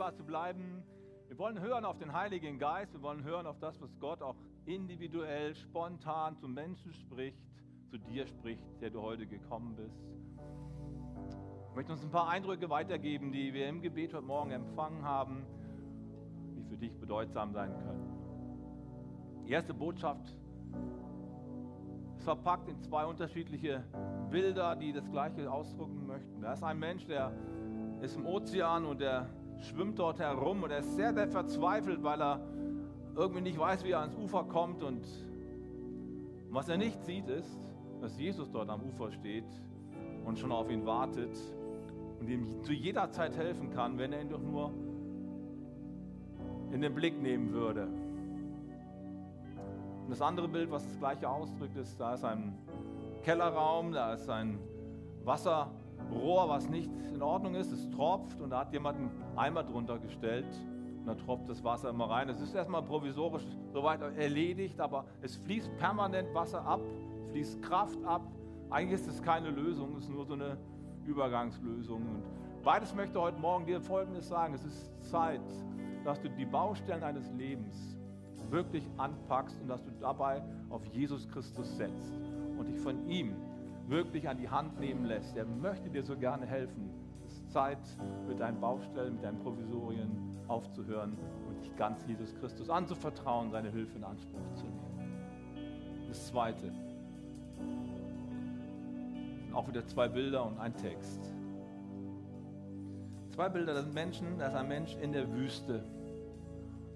Gegenwart zu bleiben. Wir wollen hören auf den Heiligen Geist, wir wollen hören auf das, was Gott auch individuell, spontan zu Menschen spricht, zu dir spricht, der du heute gekommen bist. Ich möchte uns ein paar Eindrücke weitergeben, die wir im Gebet heute Morgen empfangen haben, die für dich bedeutsam sein können. Die erste Botschaft ist verpackt in zwei unterschiedliche Bilder, die das Gleiche ausdrücken möchten. Da ist ein Mensch, der ist im Ozean und der schwimmt dort herum und er ist sehr, sehr verzweifelt, weil er irgendwie nicht weiß, wie er ans Ufer kommt. Und was er nicht sieht, ist, dass Jesus dort am Ufer steht und schon auf ihn wartet und ihm zu jeder Zeit helfen kann, wenn er ihn doch nur in den Blick nehmen würde. Und das andere Bild, was das gleiche ausdrückt, ist, da ist ein Kellerraum, da ist ein Wasserrohr, was nicht in Ordnung ist, es tropft und da hat jemand einen Eimer drunter gestellt und da tropft das Wasser immer rein. Es ist erstmal provisorisch soweit erledigt, aber es fließt permanent Wasser ab, fließt Kraft ab. Eigentlich ist es keine Lösung, es ist nur so eine Übergangslösung. Und beides möchte heute Morgen dir Folgendes sagen. Es ist Zeit, dass du die Baustellen deines Lebens wirklich anpackst und dass du dabei auf Jesus Christus setzt und dich von ihm wirklich an die Hand nehmen lässt. Er möchte dir so gerne helfen. Es ist Zeit, mit deinen Baustellen, mit deinen Provisorien aufzuhören und dich ganz Jesus Christus anzuvertrauen, seine Hilfe in Anspruch zu nehmen. Das Zweite. Auch wieder zwei Bilder und ein Text. Zwei Bilder, das sind Menschen, da ist ein Mensch in der Wüste.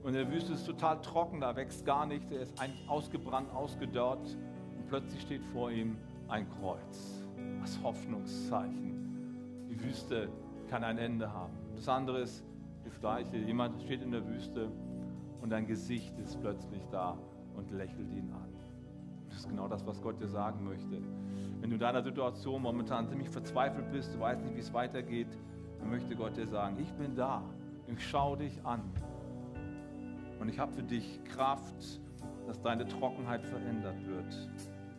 Und in der Wüste ist total trocken, da wächst gar nichts, er ist eigentlich ausgebrannt, ausgedörrt. Und plötzlich steht vor ihm ein Kreuz. Das Hoffnungszeichen. Die Wüste kann ein Ende haben. Das andere ist das Gleiche. Jemand steht in der Wüste und dein Gesicht ist plötzlich da und lächelt ihn an. Das ist genau das, was Gott dir sagen möchte. Wenn du in deiner Situation momentan ziemlich verzweifelt bist, du weißt nicht, wie es weitergeht, dann möchte Gott dir sagen, ich bin da. Ich schaue dich an. Und ich habe für dich Kraft, dass deine Trockenheit verändert wird.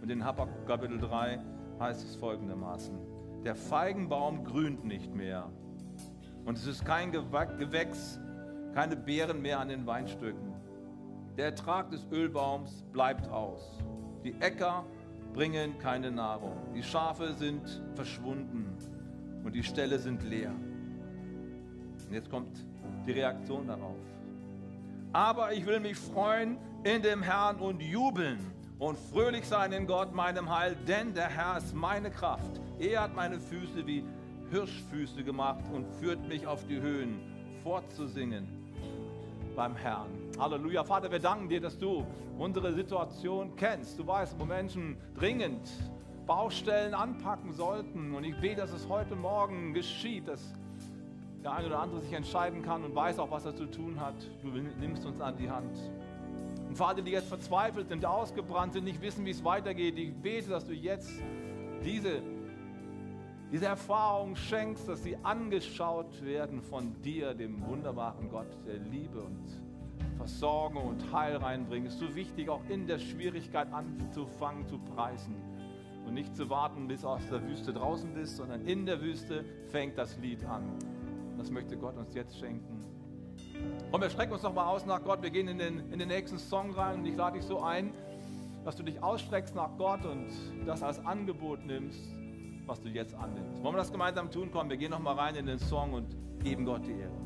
Und in Habakkuk Kapitel 3 heißt es folgendermaßen: Der Feigenbaum grünt nicht mehr. Und es ist kein Gewächs, keine Beeren mehr an den Weinstöcken. Der Ertrag des Ölbaums bleibt aus. Die Äcker bringen keine Nahrung. Die Schafe sind verschwunden und die Ställe sind leer. Und jetzt kommt die Reaktion darauf aber ich will mich freuen in dem Herrn und jubeln und fröhlich sein in Gott, meinem Heil, denn der Herr ist meine Kraft. Er hat meine Füße wie Hirschfüße gemacht und führt mich auf die Höhen, fortzusingen beim Herrn. Halleluja. Vater, wir danken dir, dass du unsere Situation kennst. Du weißt, wo Menschen dringend Baustellen anpacken sollten. Und ich bete, dass es heute Morgen geschieht, dass der eine oder andere sich entscheiden kann und weiß auch, was er zu tun hat. Du nimmst uns an die Hand. Und Vater, die jetzt verzweifelt sind, ausgebrannt sind, nicht wissen, wie es weitergeht, ich bete, dass du jetzt diese, diese Erfahrung schenkst, dass sie angeschaut werden von dir, dem wunderbaren Gott der Liebe und Versorgung und Heil reinbringen. Es ist so wichtig, auch in der Schwierigkeit anzufangen zu preisen und nicht zu warten, bis du aus der Wüste draußen bist, sondern in der Wüste fängt das Lied an. Das möchte Gott uns jetzt schenken. Und wir strecken uns nochmal aus nach Gott. Wir gehen in den, in den nächsten Song rein und ich lade dich so ein, dass du dich ausstreckst nach Gott und das als Angebot nimmst, was du jetzt annimmst. Wollen wir das gemeinsam tun? Komm, wir gehen nochmal rein in den Song und geben Gott die Ehre.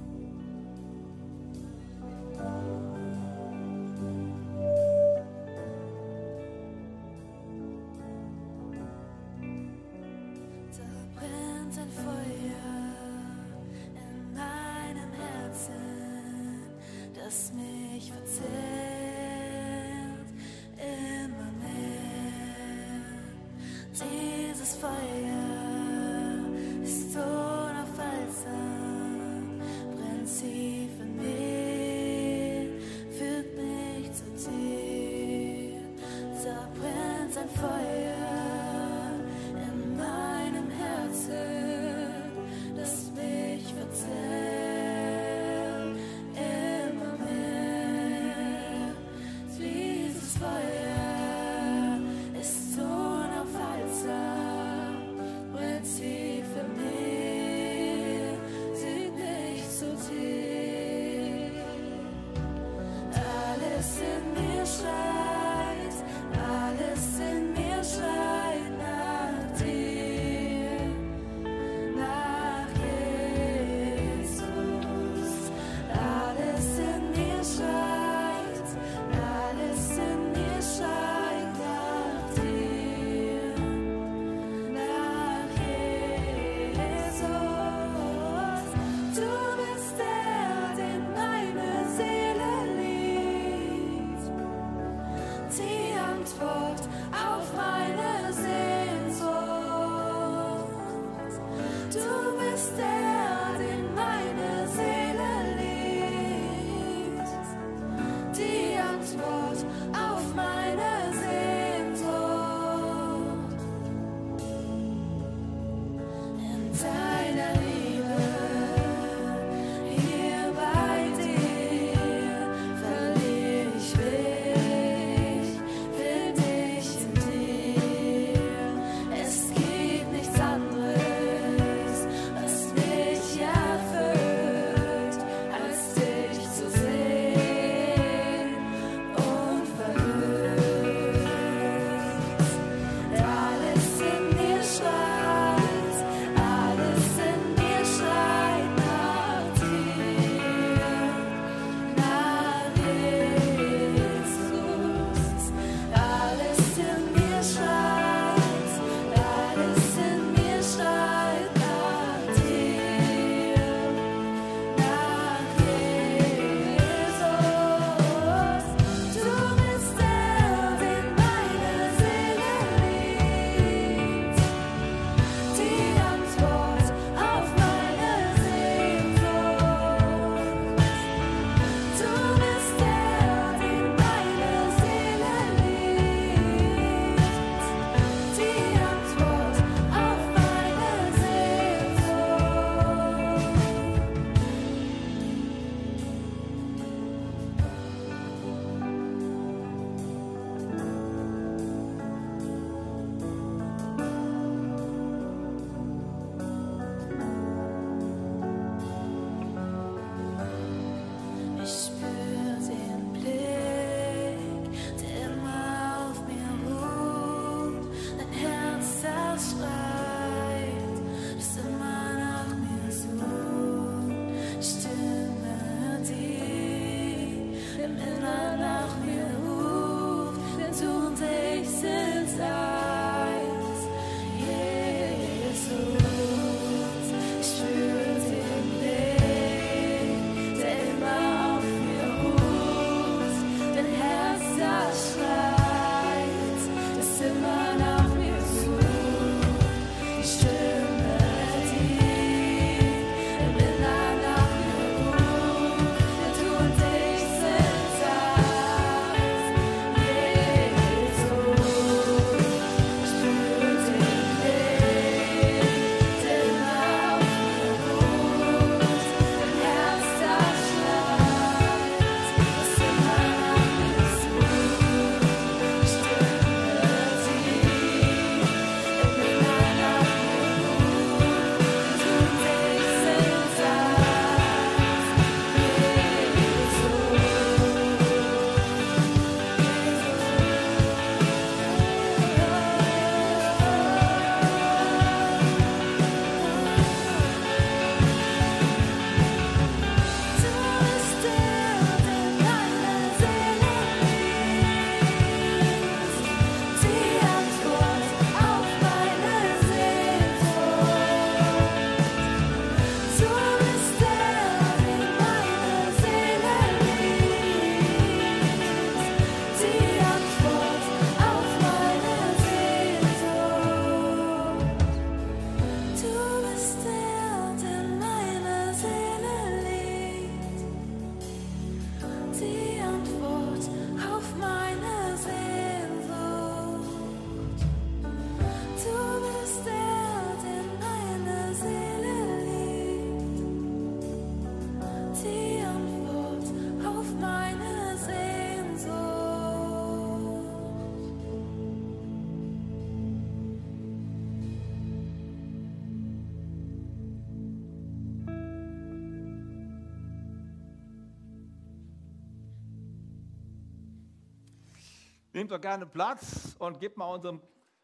Nehmt doch gerne Platz und gebt mal unserem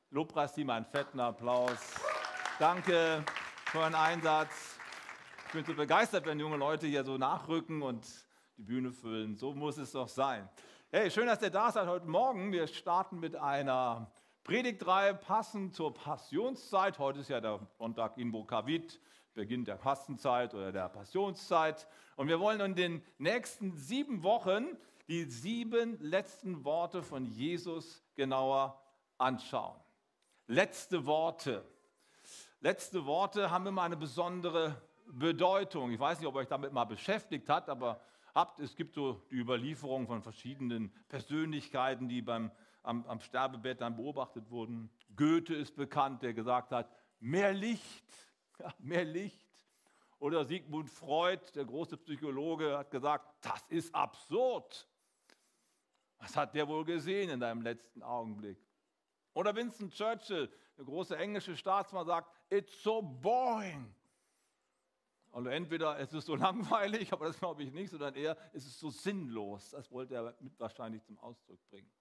Lobpreisteam einen fetten Applaus. Danke für euren Einsatz. Ich bin so begeistert, wenn junge Leute hier so nachrücken und die Bühne füllen. So muss es doch sein. Hey, schön, dass ihr da seid heute Morgen. Wir starten mit einer Predigtreihe passend zur Passionszeit. Heute ist ja der Sonntag in Bokavit, Beginn der Fastenzeit oder der Passionszeit. Und wir wollen in den nächsten sieben Wochen die sieben letzten Worte von Jesus genauer anschauen. Letzte Worte. Letzte Worte haben immer eine besondere Bedeutung. Ich weiß nicht, ob euch damit mal beschäftigt hat, aber habt, es gibt so die Überlieferung von verschiedenen Persönlichkeiten, die beim, am, am Sterbebett dann beobachtet wurden. Goethe ist bekannt, der gesagt hat, mehr Licht, ja, mehr Licht. Oder Sigmund Freud, der große Psychologe, hat gesagt, das ist absurd. Was hat der wohl gesehen in deinem letzten Augenblick? Oder Winston Churchill, der große englische Staatsmann, sagt, it's so boring. Also entweder es ist so langweilig, aber das glaube ich nicht, sondern eher es ist so sinnlos. Das wollte er mit wahrscheinlich zum Ausdruck bringen.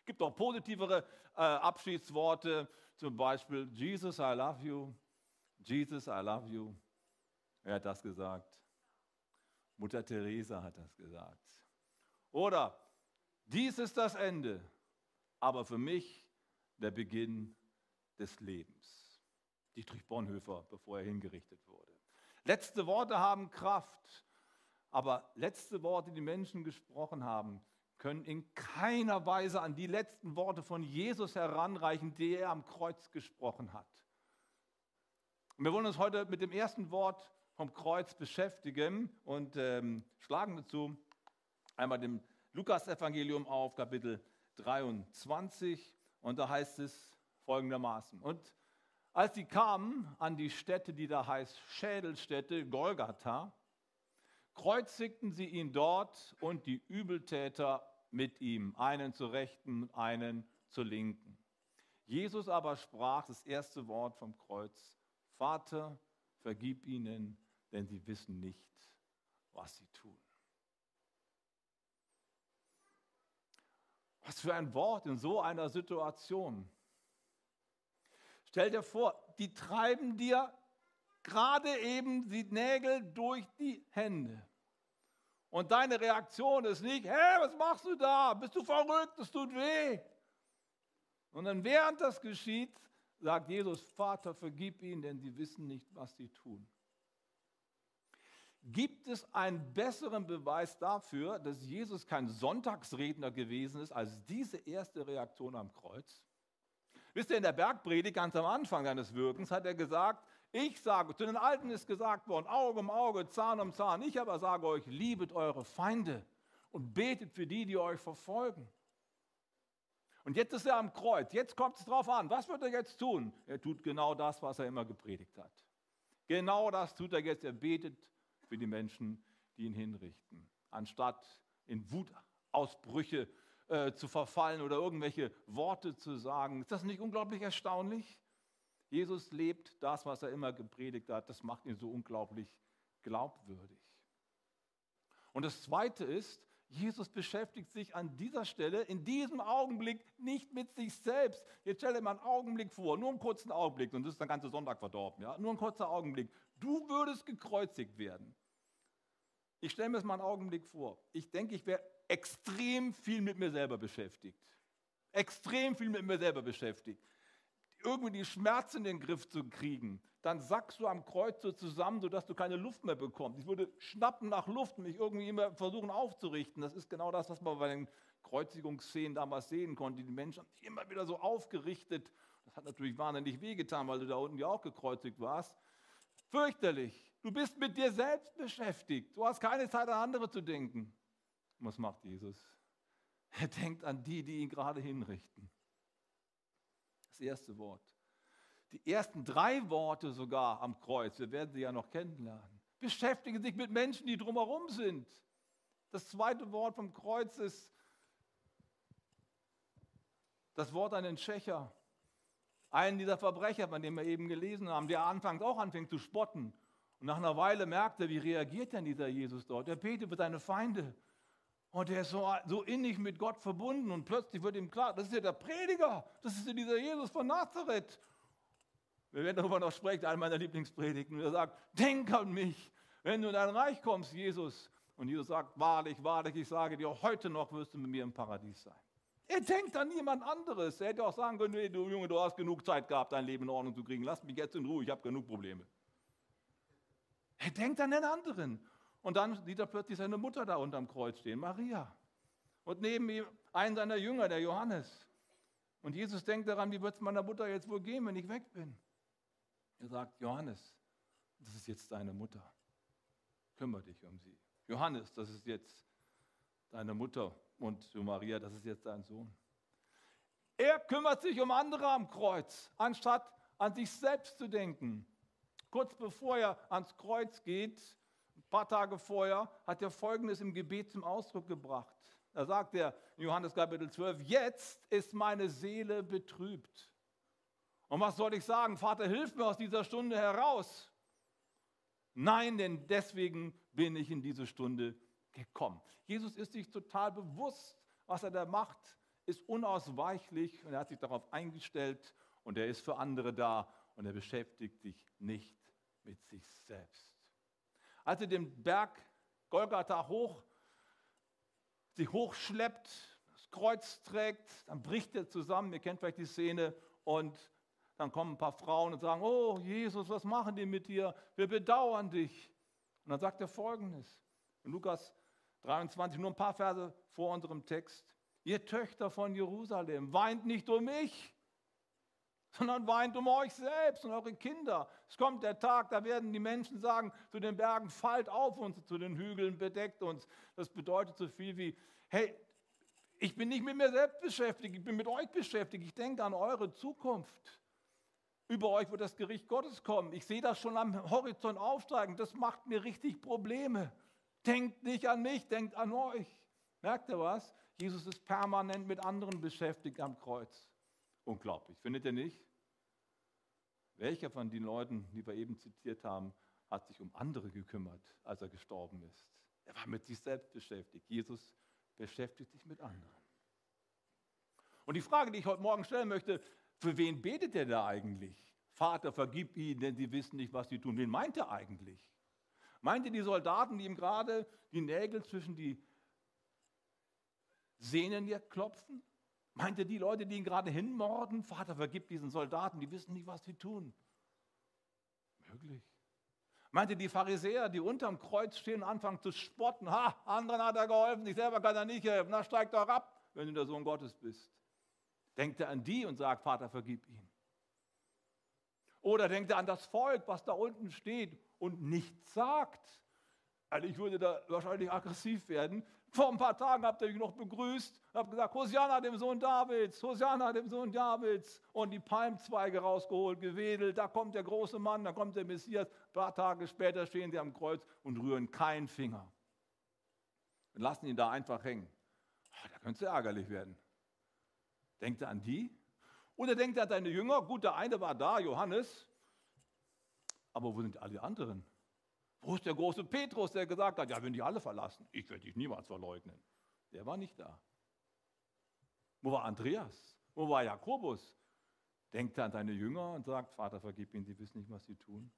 Es gibt auch positivere äh, Abschiedsworte, zum Beispiel Jesus, I love you. Jesus, I love you. Wer hat das gesagt? Mutter Teresa hat das gesagt. Oder dies ist das Ende, aber für mich der Beginn des Lebens. Dietrich Bonhoeffer, bevor er hingerichtet wurde. Letzte Worte haben Kraft, aber letzte Worte, die Menschen gesprochen haben, können in keiner Weise an die letzten Worte von Jesus heranreichen, die er am Kreuz gesprochen hat. Und wir wollen uns heute mit dem ersten Wort vom Kreuz beschäftigen und ähm, schlagen dazu einmal dem Lukas-Evangelium auf, Kapitel 23. Und da heißt es folgendermaßen. Und als sie kamen an die Stätte, die da heißt Schädelstätte, Golgatha, kreuzigten sie ihn dort und die Übeltäter mit ihm, einen zur Rechten, einen zur Linken. Jesus aber sprach das erste Wort vom Kreuz, Vater, vergib ihnen, denn sie wissen nicht, was sie tun. Was für ein Wort in so einer Situation. Stell dir vor, die treiben dir gerade eben die Nägel durch die Hände. Und deine Reaktion ist nicht, hä, was machst du da? Bist du verrückt? Das tut weh. Und dann während das geschieht, sagt Jesus, Vater, vergib ihnen, denn sie wissen nicht, was sie tun. Gibt es einen besseren Beweis dafür, dass Jesus kein Sonntagsredner gewesen ist, als diese erste Reaktion am Kreuz? Wisst ihr, in der Bergpredigt ganz am Anfang seines Wirkens hat er gesagt, ich sage, zu den Alten ist gesagt worden, Auge um Auge, Zahn um Zahn. Ich aber sage euch, liebet eure Feinde und betet für die, die euch verfolgen. Und jetzt ist er am Kreuz. Jetzt kommt es drauf an. Was wird er jetzt tun? Er tut genau das, was er immer gepredigt hat. Genau das tut er jetzt. Er betet für die Menschen, die ihn hinrichten. Anstatt in Wutausbrüche äh, zu verfallen oder irgendwelche Worte zu sagen. Ist das nicht unglaublich erstaunlich? Jesus lebt das, was er immer gepredigt hat. Das macht ihn so unglaublich glaubwürdig. Und das Zweite ist, Jesus beschäftigt sich an dieser Stelle, in diesem Augenblick, nicht mit sich selbst. Jetzt stell dir mal einen Augenblick vor, nur einen kurzen Augenblick, das ist der ganze Sonntag verdorben, ja? nur ein kurzer Augenblick. Du würdest gekreuzigt werden. Ich stelle mir das mal einen Augenblick vor. Ich denke, ich wäre extrem viel mit mir selber beschäftigt. Extrem viel mit mir selber beschäftigt. Irgendwie die Schmerzen in den Griff zu kriegen. Dann sackst du am Kreuz so zusammen, sodass du keine Luft mehr bekommst. Ich würde schnappen nach Luft und mich irgendwie immer versuchen aufzurichten. Das ist genau das, was man bei den Kreuzigungsszenen damals sehen konnte. Die Menschen haben sich immer wieder so aufgerichtet. Das hat natürlich wahnsinnig wehgetan, weil du da unten ja auch gekreuzigt warst. Fürchterlich. Du bist mit dir selbst beschäftigt. Du hast keine Zeit an andere zu denken. Was macht Jesus? Er denkt an die, die ihn gerade hinrichten. Das erste Wort. Die ersten drei Worte sogar am Kreuz, wir werden sie ja noch kennenlernen, beschäftigen sich mit Menschen, die drumherum sind. Das zweite Wort vom Kreuz ist das Wort an den Schächer. Einen dieser Verbrecher, von dem wir eben gelesen haben, der anfangs auch anfängt zu spotten und nach einer Weile merkt er, wie reagiert denn dieser Jesus dort? Er betet für seine Feinde. Und der ist so, so innig mit Gott verbunden und plötzlich wird ihm klar, das ist ja der Prediger, das ist ja dieser Jesus von Nazareth. Wir werden darüber noch sprechen, einer meiner Lieblingspredigten. Er sagt, denk an mich, wenn du in dein Reich kommst, Jesus. Und Jesus sagt, wahrlich, wahrlich, ich sage dir, heute noch wirst du mit mir im Paradies sein. Er denkt an niemand anderes. Er hätte auch sagen können, nee, du Junge, du hast genug Zeit gehabt, dein Leben in Ordnung zu kriegen. Lass mich jetzt in Ruhe, ich habe genug Probleme. Er denkt an den anderen. Und dann sieht er plötzlich seine Mutter da unterm Kreuz stehen, Maria. Und neben ihm einen seiner Jünger, der Johannes. Und Jesus denkt daran, wie wird es meiner Mutter jetzt wohl gehen, wenn ich weg bin? Er sagt, Johannes, das ist jetzt deine Mutter. Kümmere dich um sie. Johannes, das ist jetzt deine Mutter. Und Maria, das ist jetzt dein Sohn. Er kümmert sich um andere am Kreuz, anstatt an sich selbst zu denken. Kurz bevor er ans Kreuz geht, ein paar Tage vorher, hat er Folgendes im Gebet zum Ausdruck gebracht. Da sagt er in Johannes Kapitel 12, jetzt ist meine Seele betrübt. Und was soll ich sagen? Vater, hilf mir aus dieser Stunde heraus. Nein, denn deswegen bin ich in diese Stunde gekommen. Jesus ist sich total bewusst, was er da macht, ist unausweichlich und er hat sich darauf eingestellt und er ist für andere da und er beschäftigt sich nicht mit sich selbst. Als er den Berg Golgatha hoch, sich hochschleppt, das Kreuz trägt, dann bricht er zusammen, ihr kennt vielleicht die Szene, und dann kommen ein paar Frauen und sagen, oh Jesus, was machen die mit dir? Wir bedauern dich. Und dann sagt er folgendes, in Lukas 23, nur ein paar Verse vor unserem Text. Ihr Töchter von Jerusalem, weint nicht um mich, sondern weint um euch selbst und eure Kinder. Es kommt der Tag, da werden die Menschen sagen zu den Bergen, fallt auf uns, zu den Hügeln bedeckt uns. Das bedeutet so viel wie, hey, ich bin nicht mit mir selbst beschäftigt, ich bin mit euch beschäftigt, ich denke an eure Zukunft. Über euch wird das Gericht Gottes kommen. Ich sehe das schon am Horizont aufsteigen. Das macht mir richtig Probleme. Denkt nicht an mich, denkt an euch. Merkt ihr was? Jesus ist permanent mit anderen beschäftigt am Kreuz. Unglaublich, findet ihr nicht? Welcher von den Leuten, die wir eben zitiert haben, hat sich um andere gekümmert, als er gestorben ist? Er war mit sich selbst beschäftigt. Jesus beschäftigt sich mit anderen. Und die Frage, die ich heute Morgen stellen möchte, für wen betet er da eigentlich? Vater, vergib ihnen, denn sie wissen nicht, was sie tun. Wen meint er eigentlich? Meint ihr die Soldaten, die ihm gerade die Nägel zwischen die Sehnen klopfen? Meint ihr die Leute, die ihn gerade hinmorden? Vater, vergib diesen Soldaten, die wissen nicht, was sie tun. Möglich. Meint ihr die Pharisäer, die unterm Kreuz stehen und anfangen zu spotten? Ha, anderen hat er geholfen, sich selber kann er nicht helfen. Na, steig doch ab, wenn du der Sohn Gottes bist. Denkt er an die und sagt, Vater, vergib ihn. Oder denkt er an das Volk, was da unten steht und nichts sagt. Also ich würde da wahrscheinlich aggressiv werden. Vor ein paar Tagen habt ihr mich noch begrüßt, habt gesagt, Hosianna dem Sohn Davids, Hosianna dem Sohn Davids und die Palmzweige rausgeholt, gewedelt, da kommt der große Mann, da kommt der Messias. Ein paar Tage später stehen sie am Kreuz und rühren keinen Finger. Und lassen ihn da einfach hängen. Ah, da könnte es ärgerlich werden. Denkt er an die? Oder denkt er an seine Jünger? Gut, der eine war da, Johannes. Aber wo sind alle anderen? Wo ist der große Petrus, der gesagt hat, ja, wenn die alle verlassen, ich werde dich niemals verleugnen. Der war nicht da. Wo war Andreas? Wo war Jakobus? Denkt er an seine Jünger und sagt, Vater, vergib ihnen, sie wissen nicht, was sie tun.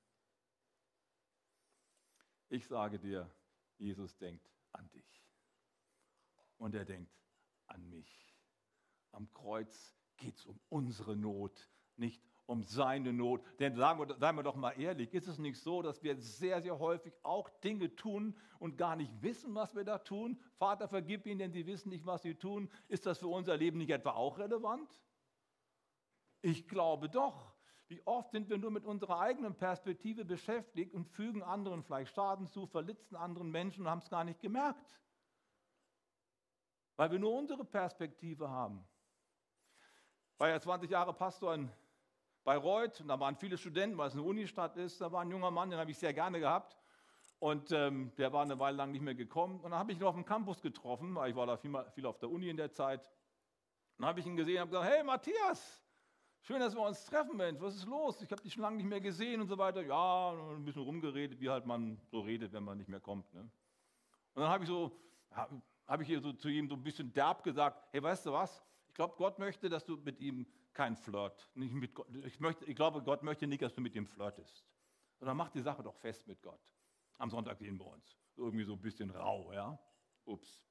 Ich sage dir, Jesus denkt an dich. Und er denkt an mich. Am Kreuz geht es um unsere Not, nicht um seine Not. Denn sagen wir, seien wir doch mal ehrlich, ist es nicht so, dass wir sehr, sehr häufig auch Dinge tun und gar nicht wissen, was wir da tun? Vater, vergib ihnen, denn sie wissen nicht, was sie tun. Ist das für unser Leben nicht etwa auch relevant? Ich glaube doch. Wie oft sind wir nur mit unserer eigenen Perspektive beschäftigt und fügen anderen vielleicht Schaden zu, verletzen anderen Menschen und haben es gar nicht gemerkt. Weil wir nur unsere Perspektive haben war ja 20 Jahre Pastor in Bayreuth und da waren viele Studenten, weil es eine Unistadt ist. Da war ein junger Mann, den habe ich sehr gerne gehabt. Und ähm, der war eine Weile lang nicht mehr gekommen. Und dann habe ich ihn auf dem Campus getroffen, weil ich war da viel, viel auf der Uni in der Zeit. Und dann habe ich ihn gesehen und habe gesagt, hey Matthias, schön, dass wir uns treffen, Mensch, was ist los? Ich habe dich schon lange nicht mehr gesehen und so weiter. Ja, ein bisschen rumgeredet, wie halt man so redet, wenn man nicht mehr kommt. Ne? Und dann habe ich so, habe ich hier so zu ihm so ein bisschen derb gesagt, hey, weißt du was? Ich glaube, Gott möchte, dass du mit ihm kein Flirt, nicht mit Gott, ich, möchte, ich glaube, Gott möchte nicht, dass du mit ihm flirtest, sondern mach die Sache doch fest mit Gott. Am Sonntag sehen wir uns. Irgendwie so ein bisschen rau, ja? Ups.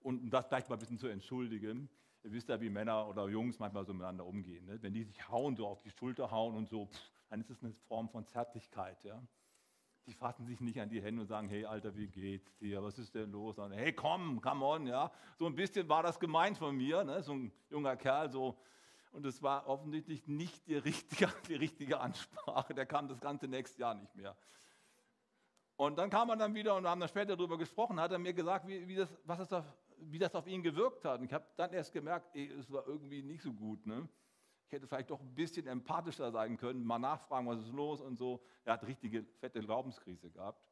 Und um das vielleicht mal ein bisschen zu entschuldigen, ihr wisst ja, wie Männer oder Jungs manchmal so miteinander umgehen. Ne? Wenn die sich hauen, so auf die Schulter hauen und so, pff, dann ist es eine Form von Zärtlichkeit. Ja? Die fassen sich nicht an die Hände und sagen, hey Alter, wie geht's dir? Was ist denn los? Und, hey, komm, come on, ja. So ein bisschen war das gemeint von mir, ne? so ein junger Kerl, so. Und es war offensichtlich nicht die richtige, die richtige Ansprache. Der kam das ganze nächste Jahr nicht mehr. Und dann kam er dann wieder und haben dann später darüber gesprochen, hat er mir gesagt, wie, wie, das, was ist da, wie das auf ihn gewirkt hat. Und ich habe dann erst gemerkt, ey, es war irgendwie nicht so gut. Ne? Ich hätte vielleicht doch ein bisschen empathischer sein können, mal nachfragen, was ist los und so. Er hat richtige fette Glaubenskrise gehabt.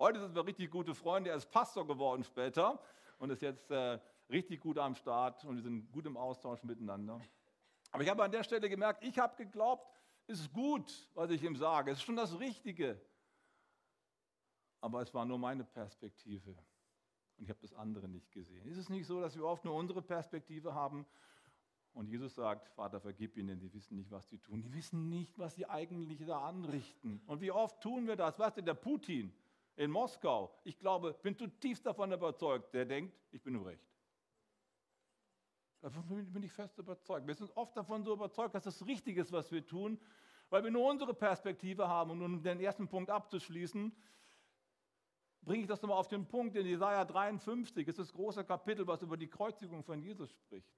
Heute sind wir richtig gute Freunde. Er ist Pastor geworden später und ist jetzt äh, richtig gut am Start und wir sind gut im Austausch miteinander. Aber ich habe an der Stelle gemerkt, ich habe geglaubt, es ist gut, was ich ihm sage. Es ist schon das Richtige. Aber es war nur meine Perspektive. Und ich habe das andere nicht gesehen. Ist es nicht so, dass wir oft nur unsere Perspektive haben und Jesus sagt, Vater, vergib ihnen, die wissen nicht, was sie tun. Die wissen nicht, was sie eigentlich da anrichten. Und wie oft tun wir das? Weißt du, der Putin in Moskau, ich glaube, bin zutiefst davon überzeugt, der denkt, ich bin im Recht. Davon bin ich fest überzeugt. Wir sind oft davon so überzeugt, dass das richtig ist, was wir tun, weil wir nur unsere Perspektive haben. Und um den ersten Punkt abzuschließen, bringe ich das nochmal auf den Punkt, in Jesaja 53 ist das große Kapitel, was über die Kreuzigung von Jesus spricht.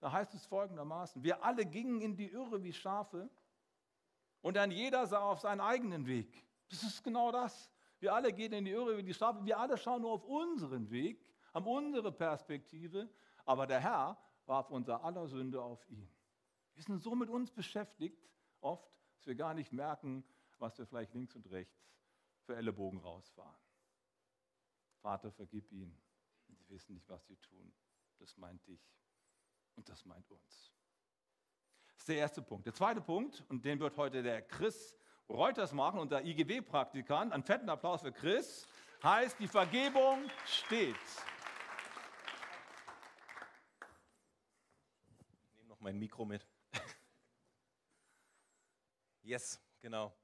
Da heißt es folgendermaßen, wir alle gingen in die Irre wie Schafe und dann jeder sah auf seinen eigenen Weg. Das ist genau das. Wir alle gehen in die Irre wie die Schafe, wir alle schauen nur auf unseren Weg, haben unsere Perspektive, aber der Herr warf unser aller Sünde auf ihn. Wir sind so mit uns beschäftigt, oft, dass wir gar nicht merken, was wir vielleicht links und rechts für Ellenbogen rausfahren. Vater, vergib ihnen. Sie wissen nicht, was sie tun. Das meint dich. Und das meint uns. Das ist der erste Punkt. Der zweite Punkt, und den wird heute der Chris Reuters machen, unser IGW-Praktikant, einen fetten Applaus für Chris, heißt, die Vergebung steht. Ich nehme noch mein Mikro mit. Yes, genau.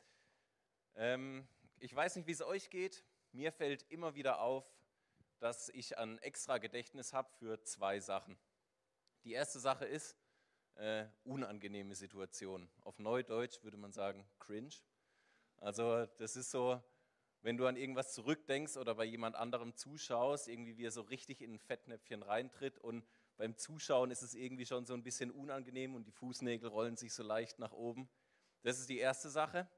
Ähm, ich weiß nicht, wie es euch geht. Mir fällt immer wieder auf, dass ich ein extra Gedächtnis habe für zwei Sachen. Die erste Sache ist äh, unangenehme Situation. Auf Neudeutsch würde man sagen cringe. Also das ist so, wenn du an irgendwas zurückdenkst oder bei jemand anderem zuschaust, irgendwie wie er so richtig in ein Fettnäpfchen reintritt und beim Zuschauen ist es irgendwie schon so ein bisschen unangenehm und die Fußnägel rollen sich so leicht nach oben. Das ist die erste Sache.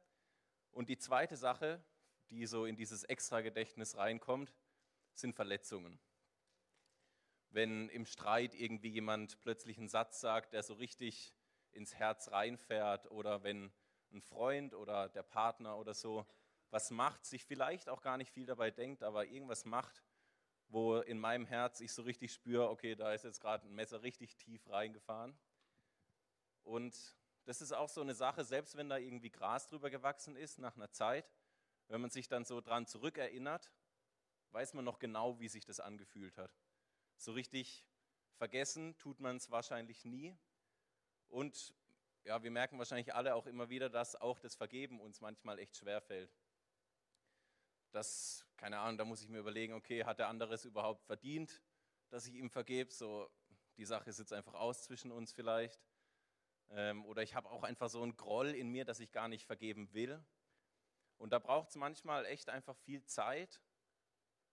Und die zweite Sache, die so in dieses Extra-Gedächtnis reinkommt, sind Verletzungen wenn im Streit irgendwie jemand plötzlich einen Satz sagt, der so richtig ins Herz reinfährt oder wenn ein Freund oder der Partner oder so was macht, sich vielleicht auch gar nicht viel dabei denkt, aber irgendwas macht, wo in meinem Herz ich so richtig spüre, okay, da ist jetzt gerade ein Messer richtig tief reingefahren. Und das ist auch so eine Sache, selbst wenn da irgendwie Gras drüber gewachsen ist nach einer Zeit, wenn man sich dann so dran zurückerinnert, weiß man noch genau, wie sich das angefühlt hat. So richtig vergessen tut man es wahrscheinlich nie. Und ja, wir merken wahrscheinlich alle auch immer wieder, dass auch das Vergeben uns manchmal echt schwer fällt. Das, keine Ahnung, da muss ich mir überlegen, okay, hat der andere es überhaupt verdient, dass ich ihm vergebe? So, die Sache sitzt einfach aus zwischen uns vielleicht. Ähm, oder ich habe auch einfach so einen Groll in mir, dass ich gar nicht vergeben will. Und da braucht es manchmal echt einfach viel Zeit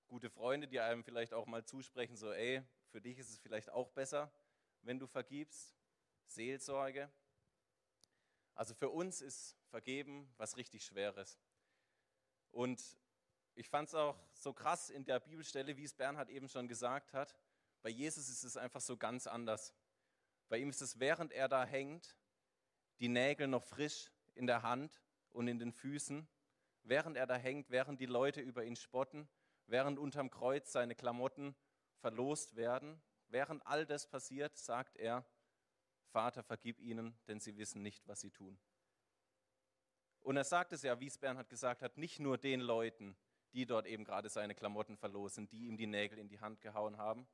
gute Freunde, die einem vielleicht auch mal zusprechen, so, ey, für dich ist es vielleicht auch besser, wenn du vergibst. Seelsorge. Also für uns ist Vergeben was richtig Schweres. Und ich fand es auch so krass in der Bibelstelle, wie es Bernhard eben schon gesagt hat. Bei Jesus ist es einfach so ganz anders. Bei ihm ist es, während er da hängt, die Nägel noch frisch in der Hand und in den Füßen. Während er da hängt, während die Leute über ihn spotten, während unterm Kreuz seine Klamotten verlost werden, während all das passiert, sagt er, Vater, vergib ihnen, denn sie wissen nicht, was sie tun. Und er sagt es ja, wie es Bernhard gesagt hat, nicht nur den Leuten, die dort eben gerade seine Klamotten verlosen, die ihm die Nägel in die Hand gehauen haben,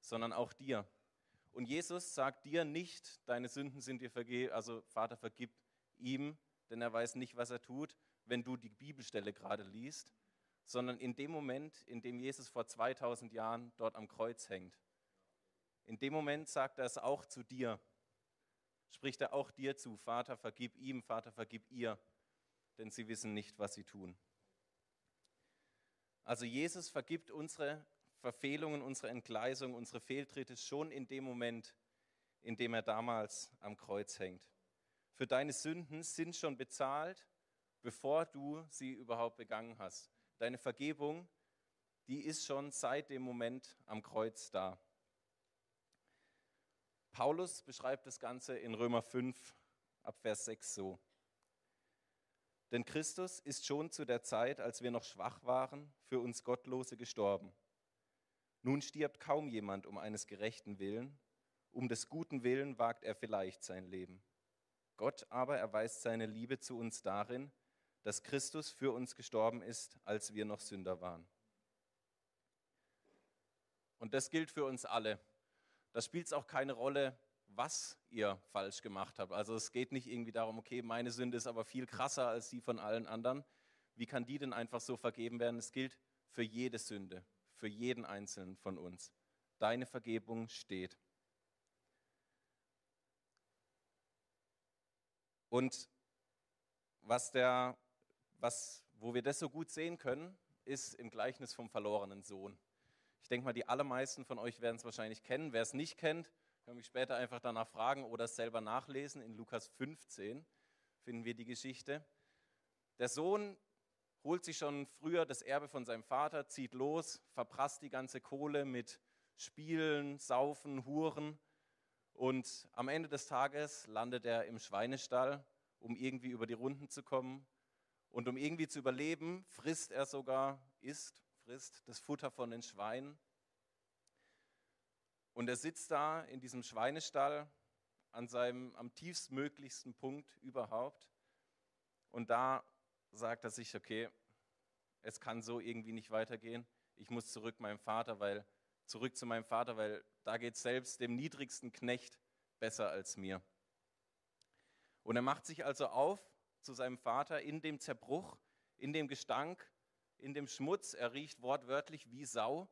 sondern auch dir. Und Jesus sagt dir nicht, deine Sünden sind dir vergeben, also Vater vergib ihm, denn er weiß nicht, was er tut, wenn du die Bibelstelle gerade liest, sondern in dem Moment, in dem Jesus vor 2000 Jahren dort am Kreuz hängt. In dem Moment sagt er es auch zu dir, spricht er auch dir zu, Vater, vergib ihm, Vater, vergib ihr, denn sie wissen nicht, was sie tun. Also Jesus vergibt unsere Verfehlungen, unsere Entgleisung, unsere Fehltritte schon in dem Moment, in dem er damals am Kreuz hängt. Für deine Sünden sind schon bezahlt, bevor du sie überhaupt begangen hast. Deine Vergebung, die ist schon seit dem Moment am Kreuz da. Paulus beschreibt das Ganze in Römer 5 ab Vers 6 so. Denn Christus ist schon zu der Zeit, als wir noch schwach waren, für uns Gottlose gestorben. Nun stirbt kaum jemand um eines gerechten Willen, um des guten Willen wagt er vielleicht sein Leben. Gott aber erweist seine Liebe zu uns darin, dass Christus für uns gestorben ist, als wir noch Sünder waren. Und das gilt für uns alle. Da spielt es auch keine Rolle, was ihr falsch gemacht habt. Also es geht nicht irgendwie darum, okay, meine Sünde ist aber viel krasser als die von allen anderen. Wie kann die denn einfach so vergeben werden? Es gilt für jede Sünde, für jeden einzelnen von uns. Deine Vergebung steht. Und was der, was, wo wir das so gut sehen können, ist im Gleichnis vom verlorenen Sohn. Ich denke mal, die allermeisten von euch werden es wahrscheinlich kennen. Wer es nicht kennt, kann mich später einfach danach fragen oder selber nachlesen. In Lukas 15 finden wir die Geschichte. Der Sohn holt sich schon früher das Erbe von seinem Vater, zieht los, verprasst die ganze Kohle mit Spielen, Saufen, Huren. Und am Ende des Tages landet er im Schweinestall, um irgendwie über die Runden zu kommen. Und um irgendwie zu überleben, frisst er sogar, isst, frisst das Futter von den Schweinen. Und er sitzt da in diesem Schweinestall an seinem am tiefstmöglichsten Punkt überhaupt. Und da sagt er sich, okay, es kann so irgendwie nicht weitergehen. Ich muss zurück meinem Vater, weil zurück zu meinem Vater, weil da geht selbst dem niedrigsten Knecht besser als mir. Und er macht sich also auf zu seinem Vater in dem Zerbruch, in dem Gestank, in dem Schmutz. Er riecht wortwörtlich wie Sau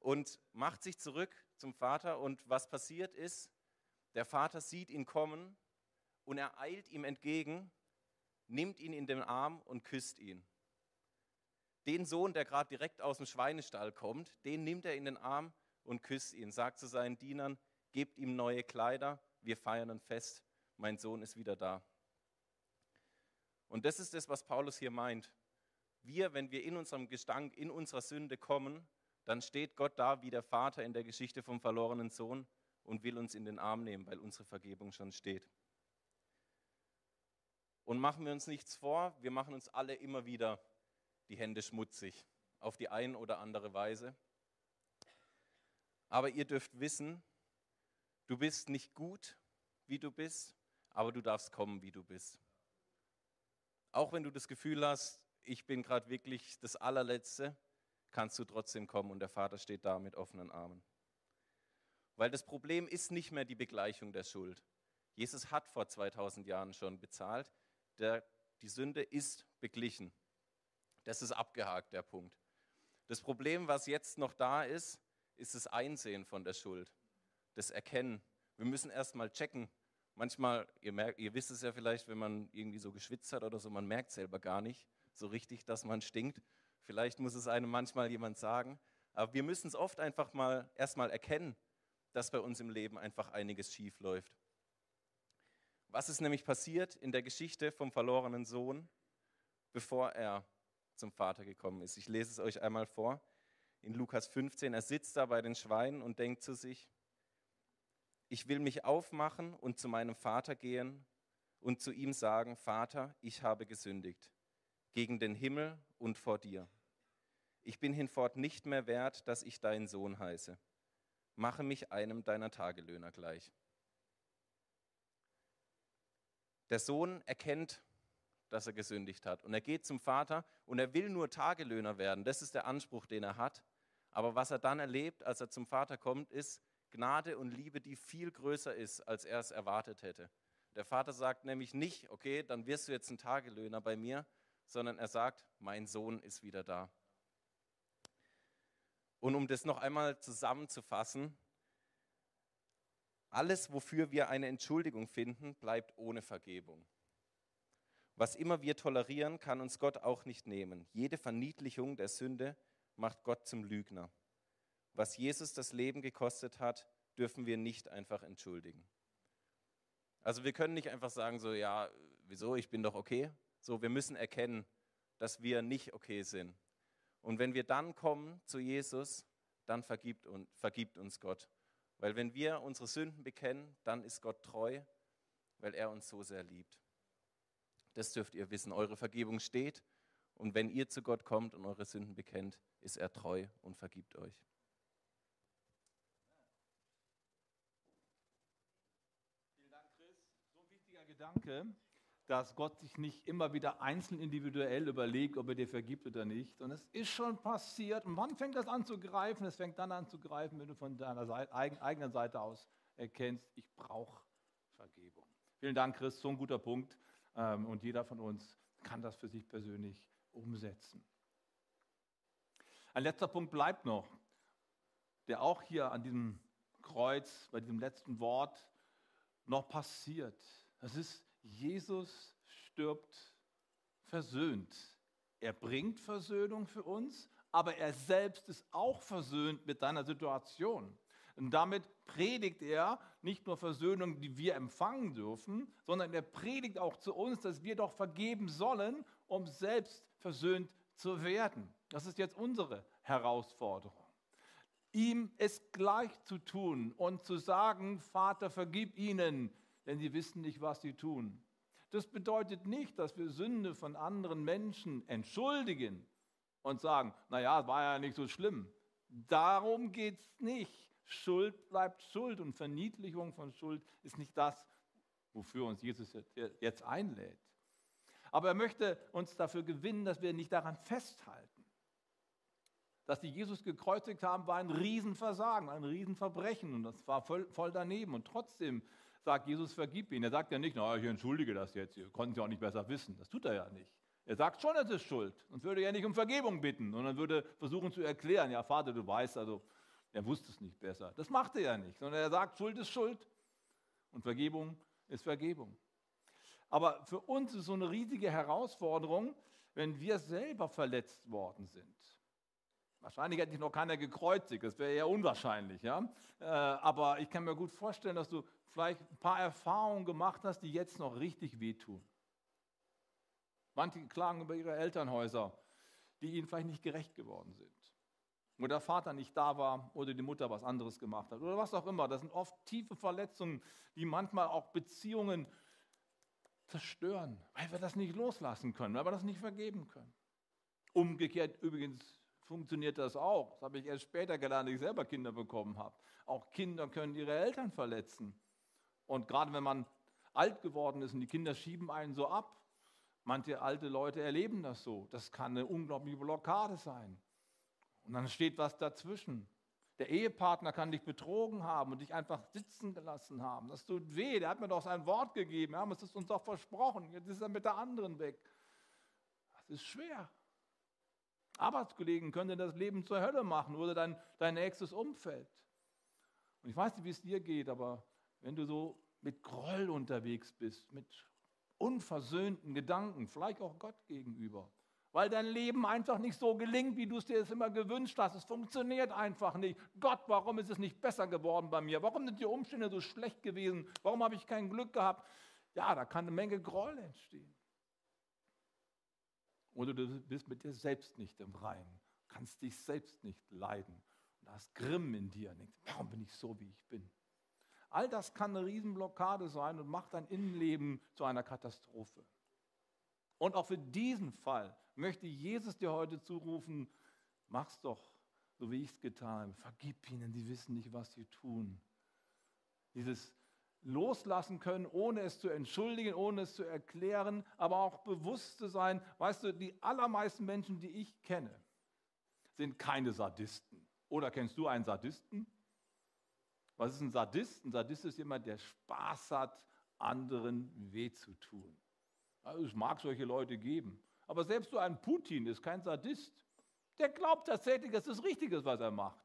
und macht sich zurück zum Vater. Und was passiert ist, der Vater sieht ihn kommen und er eilt ihm entgegen, nimmt ihn in den Arm und küsst ihn. Den Sohn, der gerade direkt aus dem Schweinestall kommt, den nimmt er in den Arm und küsst ihn, sagt zu seinen Dienern, gebt ihm neue Kleider, wir feiern ein Fest, mein Sohn ist wieder da. Und das ist das, was Paulus hier meint. Wir, wenn wir in unserem Gestank, in unserer Sünde kommen, dann steht Gott da wie der Vater in der Geschichte vom verlorenen Sohn und will uns in den Arm nehmen, weil unsere Vergebung schon steht. Und machen wir uns nichts vor, wir machen uns alle immer wieder die Hände schmutzig, auf die eine oder andere Weise. Aber ihr dürft wissen, du bist nicht gut, wie du bist, aber du darfst kommen, wie du bist. Auch wenn du das Gefühl hast, ich bin gerade wirklich das allerletzte, kannst du trotzdem kommen und der Vater steht da mit offenen Armen. Weil das Problem ist nicht mehr die Begleichung der Schuld. Jesus hat vor 2000 Jahren schon bezahlt. Der, die Sünde ist beglichen. Das ist abgehakt, der Punkt. Das Problem, was jetzt noch da ist, ist das Einsehen von der Schuld, das Erkennen. Wir müssen erst mal checken. Manchmal, ihr, merkt, ihr wisst es ja vielleicht, wenn man irgendwie so geschwitzt hat oder so, man merkt selber gar nicht so richtig, dass man stinkt. Vielleicht muss es einem manchmal jemand sagen. Aber wir müssen es oft einfach mal erstmal erkennen, dass bei uns im Leben einfach einiges schief läuft. Was ist nämlich passiert in der Geschichte vom verlorenen Sohn, bevor er zum Vater gekommen ist? Ich lese es euch einmal vor. In Lukas 15, er sitzt da bei den Schweinen und denkt zu sich, ich will mich aufmachen und zu meinem Vater gehen und zu ihm sagen, Vater, ich habe gesündigt gegen den Himmel und vor dir. Ich bin hinfort nicht mehr wert, dass ich dein Sohn heiße. Mache mich einem deiner Tagelöhner gleich. Der Sohn erkennt dass er gesündigt hat. Und er geht zum Vater und er will nur Tagelöhner werden. Das ist der Anspruch, den er hat. Aber was er dann erlebt, als er zum Vater kommt, ist Gnade und Liebe, die viel größer ist, als er es erwartet hätte. Der Vater sagt nämlich nicht, okay, dann wirst du jetzt ein Tagelöhner bei mir, sondern er sagt, mein Sohn ist wieder da. Und um das noch einmal zusammenzufassen, alles, wofür wir eine Entschuldigung finden, bleibt ohne Vergebung. Was immer wir tolerieren, kann uns Gott auch nicht nehmen. Jede Verniedlichung der Sünde macht Gott zum Lügner. Was Jesus das Leben gekostet hat, dürfen wir nicht einfach entschuldigen. Also wir können nicht einfach sagen, so, ja, wieso, ich bin doch okay. So, wir müssen erkennen, dass wir nicht okay sind. Und wenn wir dann kommen zu Jesus, dann vergibt, und, vergibt uns Gott. Weil wenn wir unsere Sünden bekennen, dann ist Gott treu, weil er uns so sehr liebt. Das dürft ihr wissen. Eure Vergebung steht. Und wenn ihr zu Gott kommt und eure Sünden bekennt, ist er treu und vergibt euch. Vielen Dank, Chris. So ein wichtiger Gedanke, dass Gott sich nicht immer wieder einzeln individuell überlegt, ob er dir vergibt oder nicht. Und es ist schon passiert. Und wann fängt das an zu greifen? Es fängt dann an zu greifen, wenn du von deiner Seite, eigenen Seite aus erkennst, ich brauche Vergebung. Vielen Dank, Chris. So ein guter Punkt. Ähm, und jeder von uns kann das für sich persönlich umsetzen. Ein letzter Punkt bleibt noch, der auch hier an diesem Kreuz, bei diesem letzten Wort noch passiert. Das ist, Jesus stirbt versöhnt. Er bringt Versöhnung für uns, aber er selbst ist auch versöhnt mit deiner Situation. Und damit predigt er nicht nur Versöhnung, die wir empfangen dürfen, sondern er predigt auch zu uns, dass wir doch vergeben sollen, um selbst versöhnt zu werden. Das ist jetzt unsere Herausforderung. Ihm es gleich zu tun und zu sagen, Vater, vergib ihnen, denn sie wissen nicht, was sie tun. Das bedeutet nicht, dass wir Sünde von anderen Menschen entschuldigen und sagen, naja, war ja nicht so schlimm. Darum geht es nicht. Schuld bleibt Schuld und Verniedlichung von Schuld ist nicht das, wofür uns Jesus jetzt einlädt. Aber er möchte uns dafür gewinnen, dass wir nicht daran festhalten. Dass die Jesus gekreuzigt haben, war ein Riesenversagen, ein Riesenverbrechen und das war voll, voll daneben. Und trotzdem sagt Jesus, vergib ihn. Er sagt ja nicht, na, ich entschuldige das jetzt, ihr konntet es ja auch nicht besser wissen. Das tut er ja nicht. Er sagt schon, es ist Schuld und würde ja nicht um Vergebung bitten, sondern würde versuchen zu erklären, ja Vater, du weißt, also er wusste es nicht besser. Das macht er ja nicht, sondern er sagt, Schuld ist Schuld und Vergebung ist Vergebung. Aber für uns ist so eine riesige Herausforderung, wenn wir selber verletzt worden sind. Wahrscheinlich hätte ich noch keiner gekreuzigt, das wäre eher unwahrscheinlich. Ja? Äh, aber ich kann mir gut vorstellen, dass du vielleicht ein paar Erfahrungen gemacht hast, die jetzt noch richtig wehtun. Manche klagen über ihre Elternhäuser, die ihnen vielleicht nicht gerecht geworden sind. Oder der Vater nicht da war oder die Mutter was anderes gemacht hat oder was auch immer. Das sind oft tiefe Verletzungen, die manchmal auch Beziehungen zerstören, weil wir das nicht loslassen können, weil wir das nicht vergeben können. Umgekehrt übrigens funktioniert das auch. Das habe ich erst später gelernt, als ich selber Kinder bekommen habe. Auch Kinder können ihre Eltern verletzen. Und gerade wenn man alt geworden ist und die Kinder schieben einen so ab, manche alte Leute erleben das so. Das kann eine unglaubliche Blockade sein. Und dann steht was dazwischen. Der Ehepartner kann dich betrogen haben und dich einfach sitzen gelassen haben. Das tut weh. Der hat mir doch sein Wort gegeben. Ja, es ist uns doch versprochen. Jetzt ist er mit der anderen weg. Das ist schwer. Arbeitskollegen können dir das Leben zur Hölle machen oder dein, dein nächstes Umfeld. Und ich weiß nicht, wie es dir geht, aber wenn du so mit Groll unterwegs bist, mit unversöhnten Gedanken, vielleicht auch Gott gegenüber, weil dein Leben einfach nicht so gelingt, wie du es dir immer gewünscht hast. Es funktioniert einfach nicht. Gott, warum ist es nicht besser geworden bei mir? Warum sind die Umstände so schlecht gewesen? Warum habe ich kein Glück gehabt? Ja, da kann eine Menge Groll entstehen. Oder du bist mit dir selbst nicht im Reinen, kannst dich selbst nicht leiden und hast Grimm in dir und denkst, warum bin ich so, wie ich bin? All das kann eine Riesenblockade sein und macht dein Innenleben zu einer Katastrophe. Und auch für diesen Fall möchte Jesus dir heute zurufen, mach's doch, so wie ich es getan habe. Vergib ihnen, die wissen nicht, was sie tun. Dieses loslassen können, ohne es zu entschuldigen, ohne es zu erklären, aber auch bewusst zu sein. Weißt du, die allermeisten Menschen, die ich kenne, sind keine Sadisten. Oder kennst du einen Sadisten? Was ist ein Sadist? Ein Sadist ist jemand, der Spaß hat, anderen weh zu tun. Also es mag solche Leute geben. Aber selbst so ein Putin ist kein Sadist. Der glaubt tatsächlich, dass es richtig ist, was er macht.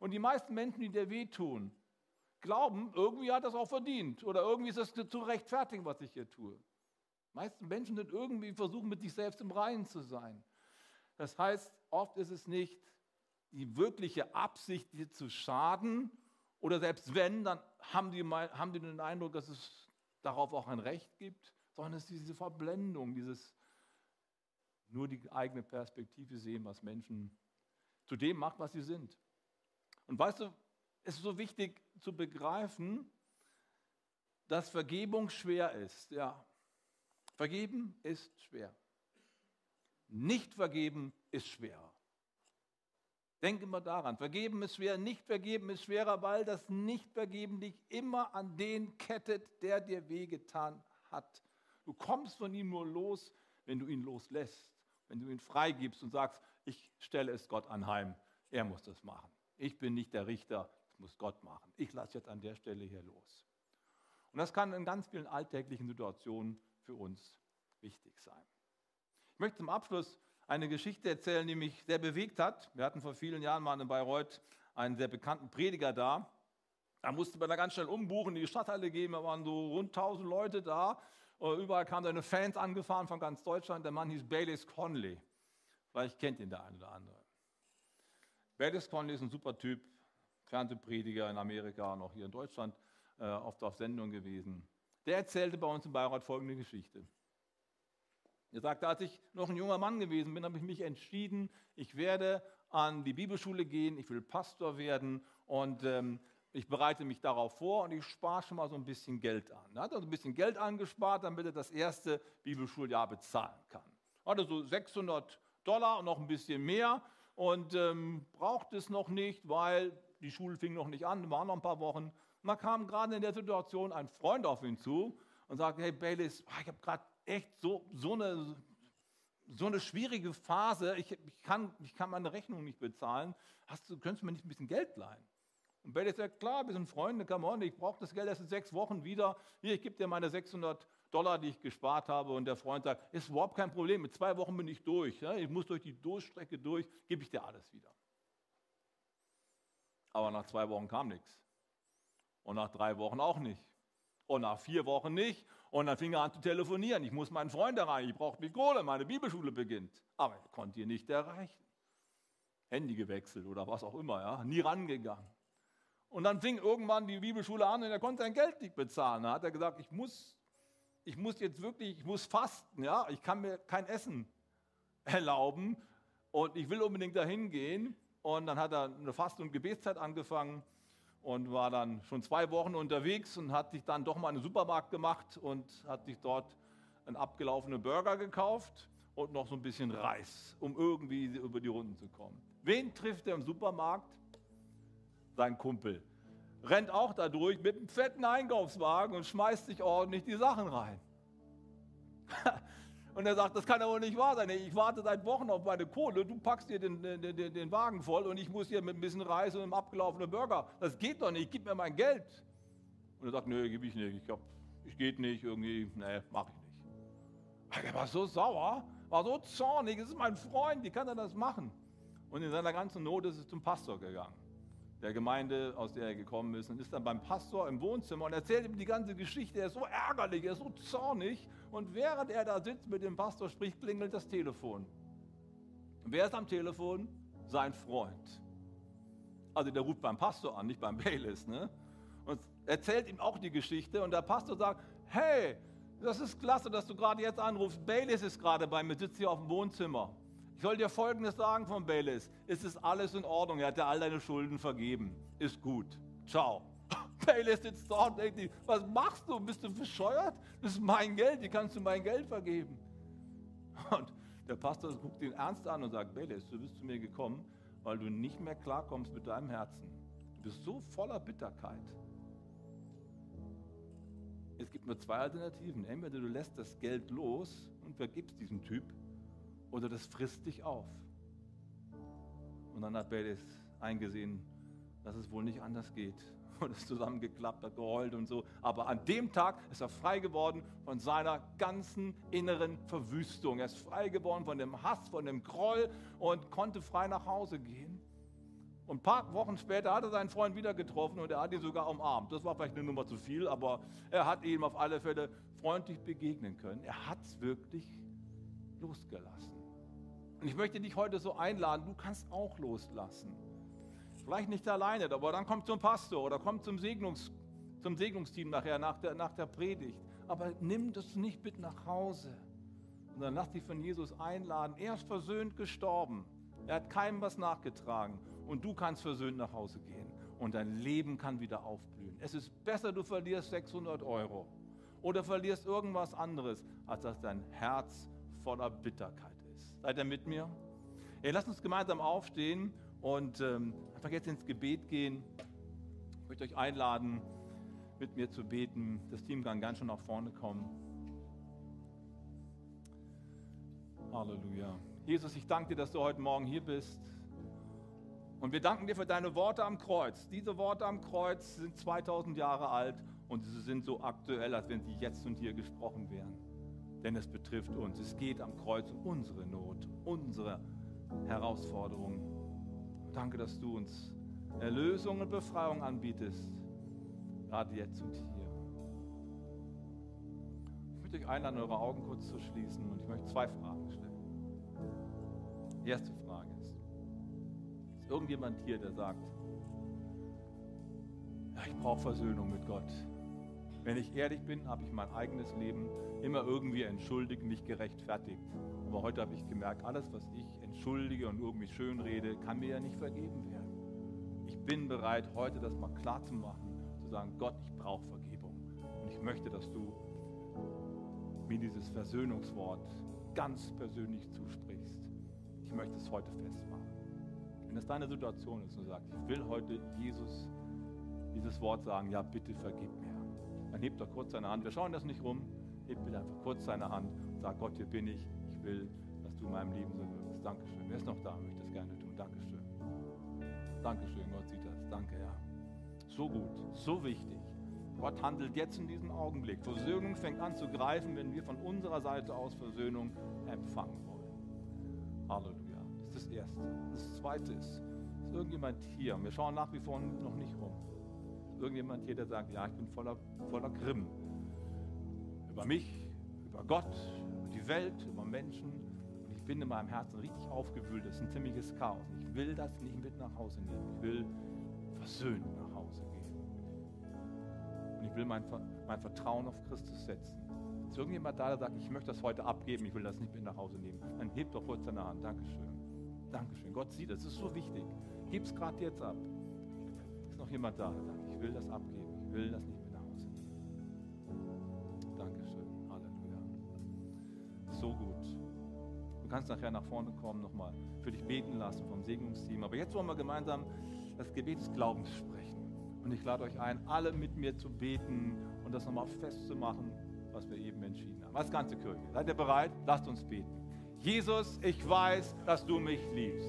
Und die meisten Menschen, die dir wehtun, glauben, irgendwie hat es auch verdient oder irgendwie ist es zu rechtfertigen, was ich hier tue. Die meisten Menschen sind irgendwie versuchen, mit sich selbst im Reinen zu sein. Das heißt, oft ist es nicht die wirkliche Absicht, dir zu schaden oder selbst wenn, dann haben die, haben die den Eindruck, dass es darauf auch ein Recht gibt, sondern es ist diese Verblendung, dieses nur die eigene Perspektive sehen, was Menschen zu dem macht, was sie sind. Und weißt du, es ist so wichtig zu begreifen, dass Vergebung schwer ist. Ja, vergeben ist schwer. Nicht vergeben ist schwerer. Denke immer daran, vergeben ist schwer, nicht vergeben ist schwerer, weil das Nicht-Vergeben dich immer an den kettet, der dir wehgetan hat. Du kommst von ihm nur los, wenn du ihn loslässt, wenn du ihn freigibst und sagst, ich stelle es Gott anheim, er muss das machen. Ich bin nicht der Richter, das muss Gott machen. Ich lasse jetzt an der Stelle hier los. Und das kann in ganz vielen alltäglichen Situationen für uns wichtig sein. Ich möchte zum Abschluss eine Geschichte erzählen, die mich sehr bewegt hat. Wir hatten vor vielen Jahren mal in Bayreuth einen sehr bekannten Prediger da. Da musste man da ganz schnell umbuchen, die Stadthalle gehen. Da waren so rund 1000 Leute da. Überall kamen seine Fans angefahren von ganz Deutschland. Der Mann hieß Baylis Conley. Vielleicht kennt ihn der eine oder andere. Baylis Conley ist ein super Typ, Fernsehprediger in Amerika und auch hier in Deutschland, äh, oft auf Sendung gewesen. Der erzählte bei uns in Bayreuth folgende Geschichte. Er sagte, als ich noch ein junger Mann gewesen bin, habe ich mich entschieden, ich werde an die Bibelschule gehen, ich will Pastor werden und ähm, ich bereite mich darauf vor und ich spare schon mal so ein bisschen Geld an. Er hat also ein bisschen Geld angespart, damit er das erste Bibelschuljahr bezahlen kann. Er hatte so 600 Dollar und noch ein bisschen mehr und ähm, braucht es noch nicht, weil die Schule fing noch nicht an, waren noch ein paar Wochen. Da kam gerade in der Situation ein Freund auf ihn zu und sagte, hey Baylis, ich habe gerade echt so, so, eine, so eine schwierige Phase. Ich, ich, kann, ich kann meine Rechnung nicht bezahlen. Hast du, könntest du mir nicht ein bisschen Geld leihen? Und Bailey sagt, klar, wir sind Freunde, come on, ich brauche das Geld erst in sechs Wochen wieder. Hier, ich gebe dir meine 600 Dollar, die ich gespart habe. Und der Freund sagt, ist überhaupt kein Problem, mit zwei Wochen bin ich durch. Ich muss durch die Durchstrecke durch, gebe ich dir alles wieder. Aber nach zwei Wochen kam nichts. Und nach drei Wochen auch nicht. Und nach vier Wochen nicht. Und dann fing er an zu telefonieren. Ich muss meinen Freund erreichen. Ich brauche die Kohle. Meine Bibelschule beginnt. Aber er konnte ihn nicht erreichen. Handy gewechselt oder was auch immer. Ja? Nie rangegangen. Und dann fing irgendwann die Bibelschule an und er konnte sein Geld nicht bezahlen. Da hat er gesagt, ich muss, ich muss jetzt wirklich, ich muss fasten. Ja? Ich kann mir kein Essen erlauben und ich will unbedingt dahin gehen. Und dann hat er eine Fast- und Gebetszeit angefangen und war dann schon zwei Wochen unterwegs und hat sich dann doch mal in den Supermarkt gemacht und hat sich dort einen abgelaufenen Burger gekauft und noch so ein bisschen Reis, um irgendwie über die Runden zu kommen. Wen trifft er im Supermarkt? Sein Kumpel. Rennt auch da durch mit einem fetten Einkaufswagen und schmeißt sich ordentlich die Sachen rein. Und er sagt, das kann aber nicht wahr sein. Ich warte seit Wochen auf meine Kohle. Du packst dir den, den, den, den Wagen voll und ich muss hier mit ein bisschen Reis und einem abgelaufenen Burger. Das geht doch nicht. Gib mir mein Geld. Und er sagt, nö, gebe ich nicht. Ich, hab, ich geht nicht irgendwie. Nee, mach ich nicht. Er war so sauer, war so zornig. Es ist mein Freund. Wie kann er das machen? Und in seiner ganzen Not ist er zum Pastor gegangen der Gemeinde, aus der er gekommen ist, und ist dann beim Pastor im Wohnzimmer und erzählt ihm die ganze Geschichte. Er ist so ärgerlich, er ist so zornig. Und während er da sitzt mit dem Pastor spricht, klingelt das Telefon. Und wer ist am Telefon? Sein Freund. Also der ruft beim Pastor an, nicht beim Bayless. Ne? Und erzählt ihm auch die Geschichte. Und der Pastor sagt, hey, das ist klasse, dass du gerade jetzt anrufst. Bayless ist gerade bei mir, sitzt hier auf dem Wohnzimmer. Ich soll dir Folgendes sagen von Bayless. Es ist alles in Ordnung. Er hat dir all deine Schulden vergeben. Ist gut. Ciao. Bayless sitzt da und denkt, was machst du? Bist du bescheuert? Das ist mein Geld. Wie kannst du mein Geld vergeben? Und der Pastor guckt ihn ernst an und sagt, Bayless, du bist zu mir gekommen, weil du nicht mehr klarkommst mit deinem Herzen. Du bist so voller Bitterkeit. Es gibt nur zwei Alternativen. Entweder du lässt das Geld los und vergibst diesen Typ, oder das frisst dich auf. Und dann hat Bailey eingesehen, dass es wohl nicht anders geht. Und ist zusammengeklappt, hat geheult und so. Aber an dem Tag ist er frei geworden von seiner ganzen inneren Verwüstung. Er ist frei geworden von dem Hass, von dem Groll und konnte frei nach Hause gehen. Und ein paar Wochen später hat er seinen Freund wieder getroffen und er hat ihn sogar umarmt. Das war vielleicht eine Nummer zu viel, aber er hat ihm auf alle Fälle freundlich begegnen können. Er hat es wirklich losgelassen. Und ich möchte dich heute so einladen, du kannst auch loslassen. Vielleicht nicht alleine, aber dann kommt zum Pastor oder kommt zum, Segnungs, zum Segnungsteam nachher, nach der, nach der Predigt. Aber nimm das nicht mit nach Hause, sondern lass dich von Jesus einladen. Er ist versöhnt gestorben. Er hat keinem was nachgetragen. Und du kannst versöhnt nach Hause gehen. Und dein Leben kann wieder aufblühen. Es ist besser, du verlierst 600 Euro oder verlierst irgendwas anderes, als dass dein Herz voller Bitterkeit. Seid ihr mit mir? Hey, lasst uns gemeinsam aufstehen und ähm, einfach jetzt ins Gebet gehen. Ich möchte euch einladen, mit mir zu beten. Das Team kann ganz schön nach vorne kommen. Halleluja. Jesus, ich danke dir, dass du heute Morgen hier bist. Und wir danken dir für deine Worte am Kreuz. Diese Worte am Kreuz sind 2000 Jahre alt und sie sind so aktuell, als wenn sie jetzt und hier gesprochen wären. Denn es betrifft uns. Es geht am Kreuz um unsere Not, unsere Herausforderungen. Danke, dass du uns Erlösung und Befreiung anbietest, gerade jetzt und hier. Ich möchte euch einladen, eure Augen kurz zu schließen und ich möchte zwei Fragen stellen. Die erste Frage ist, ist irgendjemand hier, der sagt, ja, ich brauche Versöhnung mit Gott. Wenn ich ehrlich bin, habe ich mein eigenes Leben immer irgendwie entschuldigt, nicht gerechtfertigt. Aber heute habe ich gemerkt, alles, was ich entschuldige und irgendwie schön rede, kann mir ja nicht vergeben werden. Ich bin bereit, heute das mal klar zu machen, zu sagen, Gott, ich brauche Vergebung. Und ich möchte, dass du mir dieses Versöhnungswort ganz persönlich zusprichst. Ich möchte es heute festmachen. Wenn es deine Situation ist und du sagst, ich will heute Jesus dieses Wort sagen, ja, bitte vergib mir. Dann hebt er kurz seine Hand. Wir schauen das nicht rum. Hebt bitte einfach kurz seine Hand und sagt, Gott, hier bin ich. Ich will, dass du in meinem Leben so wirkst. Dankeschön. Wer ist noch da? Möchte das gerne tun. Dankeschön. Dankeschön. Gott sieht das. Danke, ja. So gut. So wichtig. Gott handelt jetzt in diesem Augenblick. Versöhnung fängt an zu greifen, wenn wir von unserer Seite aus Versöhnung empfangen wollen. Halleluja. Das ist das Erste. Das Zweite ist, ist irgendjemand hier. Wir schauen nach wie vor noch nicht rum irgendjemand hier, der sagt, ja, ich bin voller, voller Grimm. Über mich, über Gott, über die Welt, über Menschen. Und ich bin in meinem Herzen richtig aufgewühlt. Das ist ein ziemliches Chaos. Ich will das nicht mit nach Hause nehmen. Ich will versöhnt nach Hause gehen. Und ich will mein, mein Vertrauen auf Christus setzen. Ist irgendjemand da, der sagt, ich möchte das heute abgeben, ich will das nicht mit nach Hause nehmen? Dann hebt doch kurz deine Hand. Dankeschön. Dankeschön. Gott sieht, das ist so wichtig. Gib es gerade jetzt ab. Noch jemand da, ich will das abgeben. Ich will das nicht mit nach Hause nehmen. Dankeschön. Halleluja. So gut. Du kannst nachher nach vorne kommen, nochmal für dich beten lassen vom Segnungsteam. Aber jetzt wollen wir gemeinsam das Gebet des Glaubens sprechen. Und ich lade euch ein, alle mit mir zu beten und das nochmal festzumachen, was wir eben entschieden haben. Als ganze Kirche. Seid ihr bereit? Lasst uns beten. Jesus, ich weiß, dass du mich liebst.